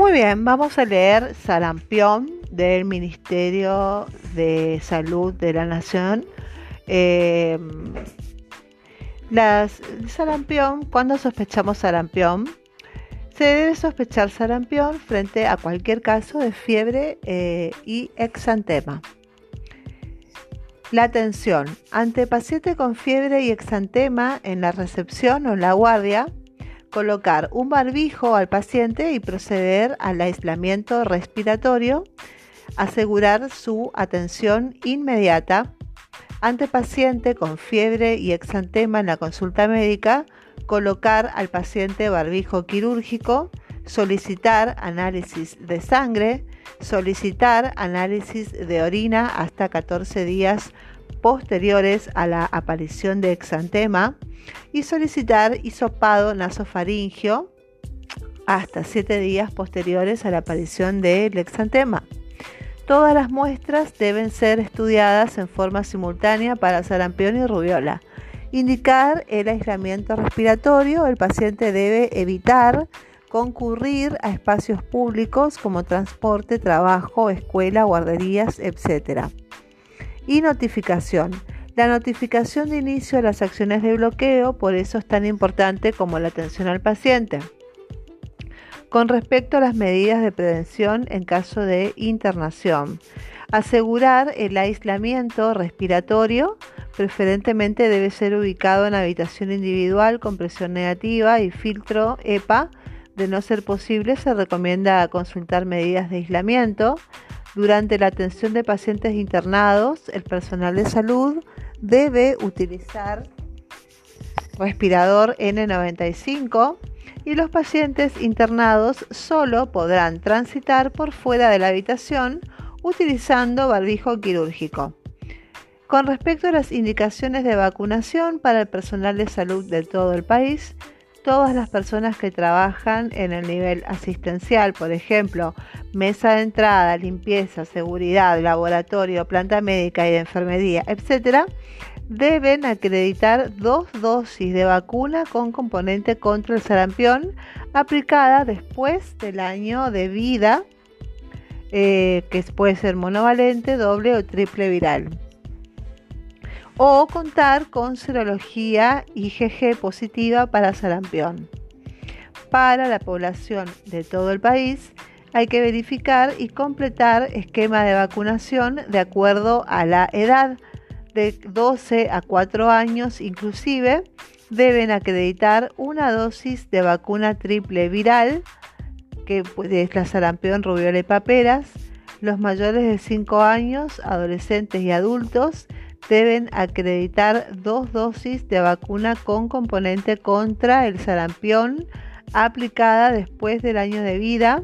Muy bien, vamos a leer sarampión del Ministerio de Salud de la Nación. Eh, las, sarampión, cuando sospechamos sarampión, se debe sospechar sarampión frente a cualquier caso de fiebre eh, y exantema. La atención ante paciente con fiebre y exantema en la recepción o en la guardia, colocar un barbijo al paciente y proceder al aislamiento respiratorio, asegurar su atención inmediata ante paciente con fiebre y exantema en la consulta médica, colocar al paciente barbijo quirúrgico, solicitar análisis de sangre, solicitar análisis de orina hasta 14 días posteriores a la aparición de exantema y solicitar hisopado nasofaringio hasta 7 días posteriores a la aparición del exantema. Todas las muestras deben ser estudiadas en forma simultánea para sarampión y rubiola. Indicar el aislamiento respiratorio, el paciente debe evitar concurrir a espacios públicos como transporte, trabajo, escuela, guarderías, etc. Y notificación. La notificación de inicio de las acciones de bloqueo, por eso es tan importante como la atención al paciente. Con respecto a las medidas de prevención en caso de internación, asegurar el aislamiento respiratorio, preferentemente debe ser ubicado en habitación individual con presión negativa y filtro EPA de no ser posible, se recomienda consultar medidas de aislamiento. Durante la atención de pacientes internados, el personal de salud debe utilizar respirador N95 y los pacientes internados solo podrán transitar por fuera de la habitación utilizando barbijo quirúrgico. Con respecto a las indicaciones de vacunación para el personal de salud de todo el país, todas las personas que trabajan en el nivel asistencial, por ejemplo, mesa de entrada, limpieza, seguridad, laboratorio, planta médica y de enfermería, etc., deben acreditar dos dosis de vacuna con componente contra el sarampión aplicada después del año de vida, eh, que puede ser monovalente, doble o triple viral o contar con serología IgG positiva para sarampión. Para la población de todo el país hay que verificar y completar esquema de vacunación de acuerdo a la edad de 12 a 4 años inclusive deben acreditar una dosis de vacuna triple viral que es la sarampión, rubiola y paperas. Los mayores de 5 años, adolescentes y adultos deben acreditar dos dosis de vacuna con componente contra el sarampión aplicada después del año de vida,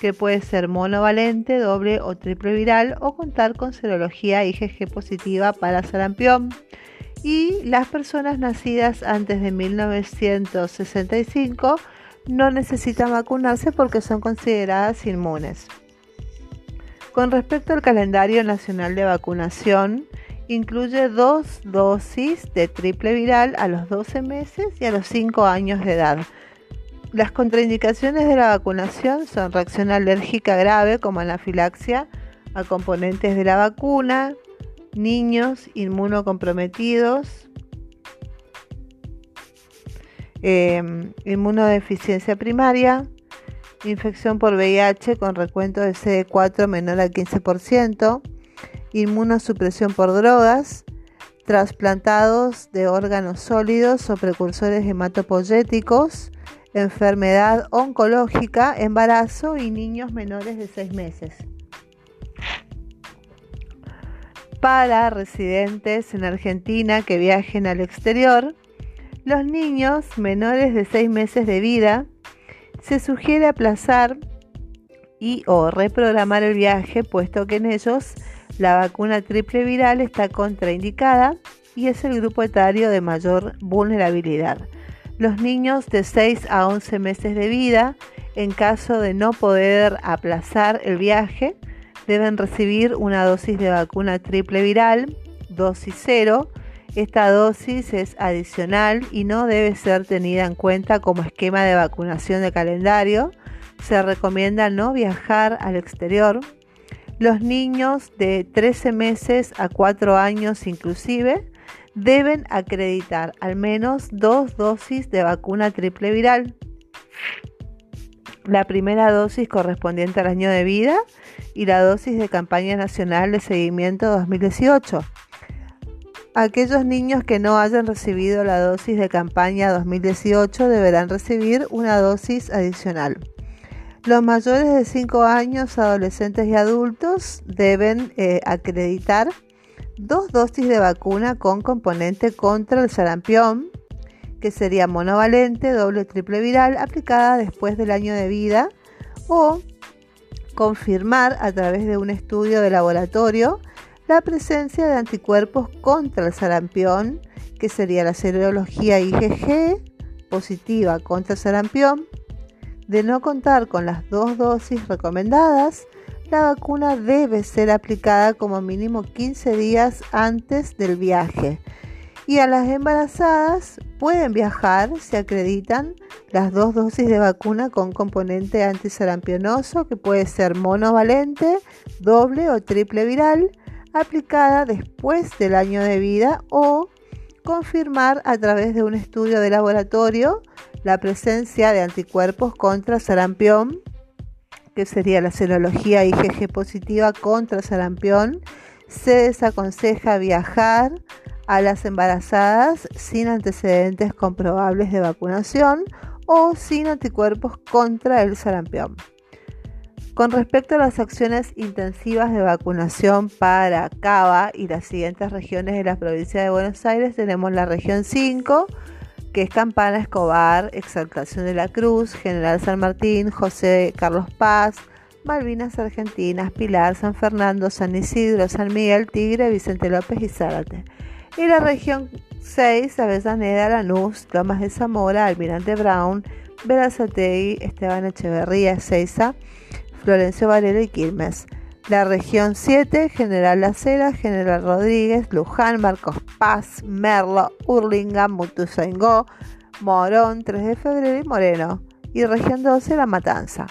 que puede ser monovalente, doble o triple viral, o contar con serología IgG positiva para sarampión. Y las personas nacidas antes de 1965 no necesitan vacunarse porque son consideradas inmunes. Con respecto al calendario nacional de vacunación, incluye dos dosis de triple viral a los 12 meses y a los 5 años de edad. Las contraindicaciones de la vacunación son reacción alérgica grave como anafilaxia a componentes de la vacuna, niños inmunocomprometidos, em, inmunodeficiencia primaria, infección por VIH con recuento de CD4 menor al 15%, inmunosupresión por drogas, trasplantados de órganos sólidos o precursores hematopoyéticos, enfermedad oncológica, embarazo y niños menores de 6 meses. Para residentes en Argentina que viajen al exterior, los niños menores de 6 meses de vida se sugiere aplazar y o reprogramar el viaje puesto que en ellos la vacuna triple viral está contraindicada y es el grupo etario de mayor vulnerabilidad. Los niños de 6 a 11 meses de vida, en caso de no poder aplazar el viaje, deben recibir una dosis de vacuna triple viral, dosis cero. Esta dosis es adicional y no debe ser tenida en cuenta como esquema de vacunación de calendario, se recomienda no viajar al exterior. Los niños de 13 meses a 4 años inclusive deben acreditar al menos dos dosis de vacuna triple viral. La primera dosis correspondiente al año de vida y la dosis de campaña nacional de seguimiento 2018. Aquellos niños que no hayan recibido la dosis de campaña 2018 deberán recibir una dosis adicional. Los mayores de 5 años, adolescentes y adultos deben eh, acreditar dos dosis de vacuna con componente contra el sarampión, que sería monovalente, doble o triple viral, aplicada después del año de vida, o confirmar a través de un estudio de laboratorio la presencia de anticuerpos contra el sarampión, que sería la serología IgG positiva contra el sarampión. De no contar con las dos dosis recomendadas, la vacuna debe ser aplicada como mínimo 15 días antes del viaje. Y a las embarazadas pueden viajar si acreditan las dos dosis de vacuna con componente antisarampionoso que puede ser monovalente, doble o triple viral, aplicada después del año de vida o confirmar a través de un estudio de laboratorio la presencia de anticuerpos contra sarampión que sería la serología IgG positiva contra sarampión, se desaconseja viajar a las embarazadas sin antecedentes comprobables de vacunación o sin anticuerpos contra el sarampión. Con respecto a las acciones intensivas de vacunación para Cava y las siguientes regiones de la provincia de Buenos Aires, tenemos la región 5, que es Campana, Escobar, Exaltación de la Cruz, General San Martín, José Carlos Paz, Malvinas Argentinas, Pilar, San Fernando, San Isidro, San Miguel, Tigre, Vicente López y Zárate. Y la región 6, Avellaneda, Lanús, Lomas de Zamora, Almirante Brown, Verazategui, Esteban Echeverría, Ezeiza, Florencio Varela y Quilmes. La región 7, General Lacera, General Rodríguez, Luján, Marcos Paz, Merlo, Urlingan, Mutuzaingó, Morón, 3 de febrero y Moreno. Y región 12, La Matanza.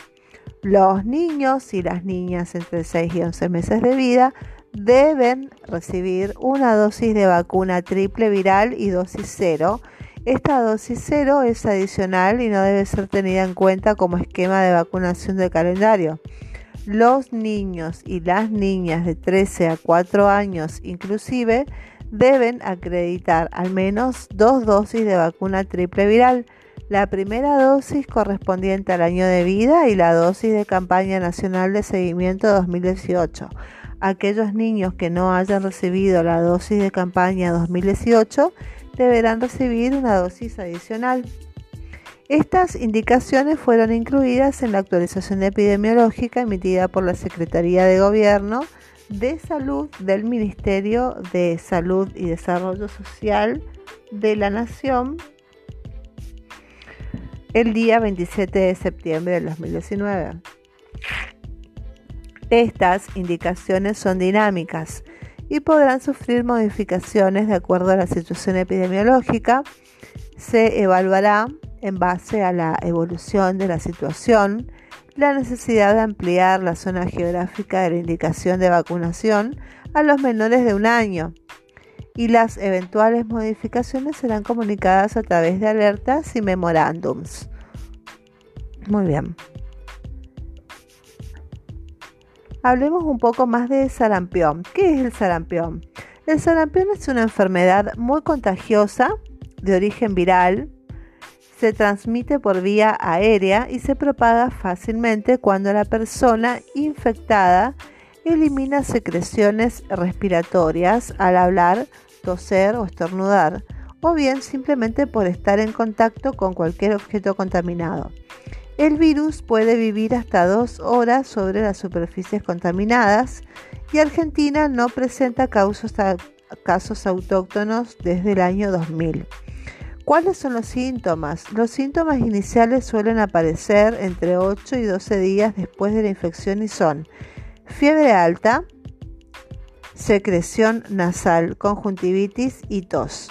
Los niños y las niñas entre 6 y 11 meses de vida deben recibir una dosis de vacuna triple viral y dosis cero. Esta dosis cero es adicional y no debe ser tenida en cuenta como esquema de vacunación del calendario. Los niños y las niñas de 13 a 4 años inclusive deben acreditar al menos dos dosis de vacuna triple viral. La primera dosis correspondiente al año de vida y la dosis de campaña nacional de seguimiento 2018. Aquellos niños que no hayan recibido la dosis de campaña 2018 deberán recibir una dosis adicional. Estas indicaciones fueron incluidas en la actualización epidemiológica emitida por la Secretaría de Gobierno de Salud del Ministerio de Salud y Desarrollo Social de la Nación el día 27 de septiembre del 2019. Estas indicaciones son dinámicas y podrán sufrir modificaciones de acuerdo a la situación epidemiológica. Se evaluará en base a la evolución de la situación, la necesidad de ampliar la zona geográfica de la indicación de vacunación a los menores de un año y las eventuales modificaciones serán comunicadas a través de alertas y memorándums. Muy bien. Hablemos un poco más de sarampión. ¿Qué es el sarampión? El sarampión es una enfermedad muy contagiosa de origen viral se transmite por vía aérea y se propaga fácilmente cuando la persona infectada elimina secreciones respiratorias al hablar, toser o estornudar, o bien simplemente por estar en contacto con cualquier objeto contaminado. El virus puede vivir hasta dos horas sobre las superficies contaminadas y Argentina no presenta casos autóctonos desde el año 2000. ¿Cuáles son los síntomas? Los síntomas iniciales suelen aparecer entre 8 y 12 días después de la infección y son fiebre alta, secreción nasal, conjuntivitis y tos.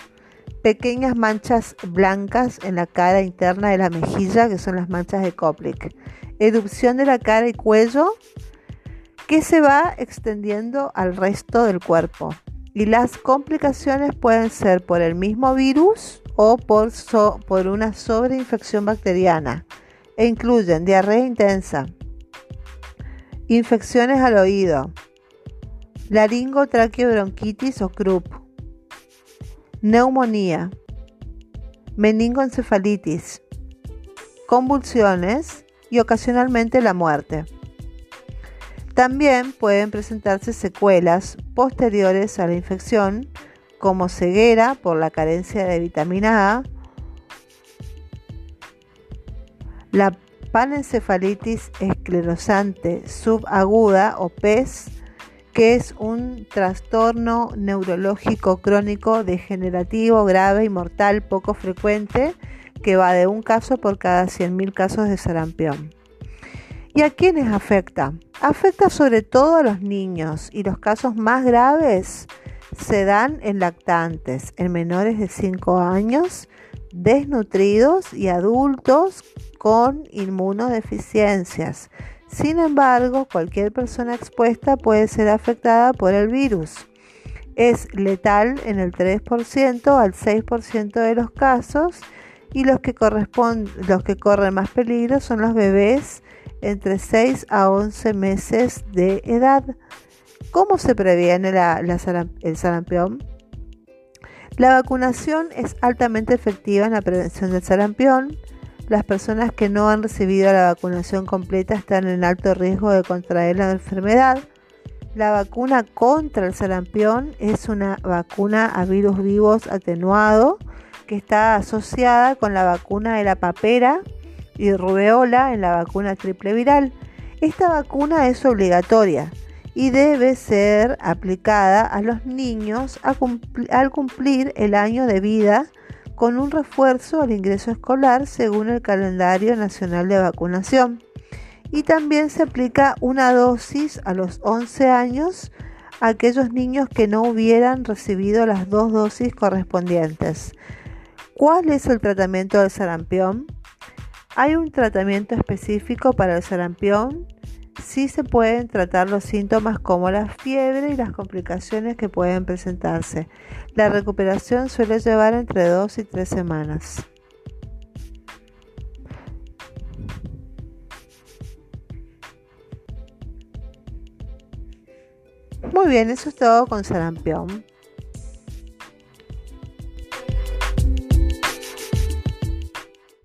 Pequeñas manchas blancas en la cara interna de la mejilla, que son las manchas de Koplik. erupción de la cara y cuello que se va extendiendo al resto del cuerpo. Y las complicaciones pueden ser por el mismo virus o por, una sobreinfección bacteriana e incluyen diarrea intensa, infecciones al oído, laringotraqueobronquitis o croup, neumonía, meningoencefalitis, convulsiones y ocasionalmente la muerte. También pueden presentarse secuelas posteriores a la infección, como ceguera por la carencia de vitamina A, la panencefalitis esclerosante subaguda o PES, que es un trastorno neurológico crónico degenerativo grave y mortal poco frecuente que va de un caso por cada 100.000 casos de sarampión. ¿Y a quiénes afecta? Afecta sobre todo a los niños y los casos más graves se dan en lactantes, en menores de 5 años, desnutridos y adultos con inmunodeficiencias. Sin embargo, cualquier persona expuesta puede ser afectada por el virus. Es letal en el 3% al 6% de los casos y los que, los que corren más peligro son los bebés entre 6 a 11 meses de edad. ¿Cómo se previene el sarampión? La vacunación es altamente efectiva en la prevención del sarampión. Las personas que no han recibido la vacunación completa están en alto riesgo de contraer la enfermedad. La vacuna contra el sarampión es una vacuna a virus vivos atenuado que está asociada con la vacuna de la papera y rubeola en la vacuna triple viral. Esta vacuna es obligatoria y debe ser aplicada a los niños al cumplir el año de vida con un refuerzo al ingreso escolar según el calendario nacional de vacunación. Y también se aplica una dosis a los 11 años a aquellos niños que no hubieran recibido las dos dosis correspondientes. ¿Cuál es el tratamiento del sarampión? Hay un tratamiento específico para el sarampión. Sí se pueden tratar los síntomas como la fiebre y las complicaciones que pueden presentarse. La recuperación suele llevar entre 2 y 3 semanas. Muy bien, eso es todo con sarampión.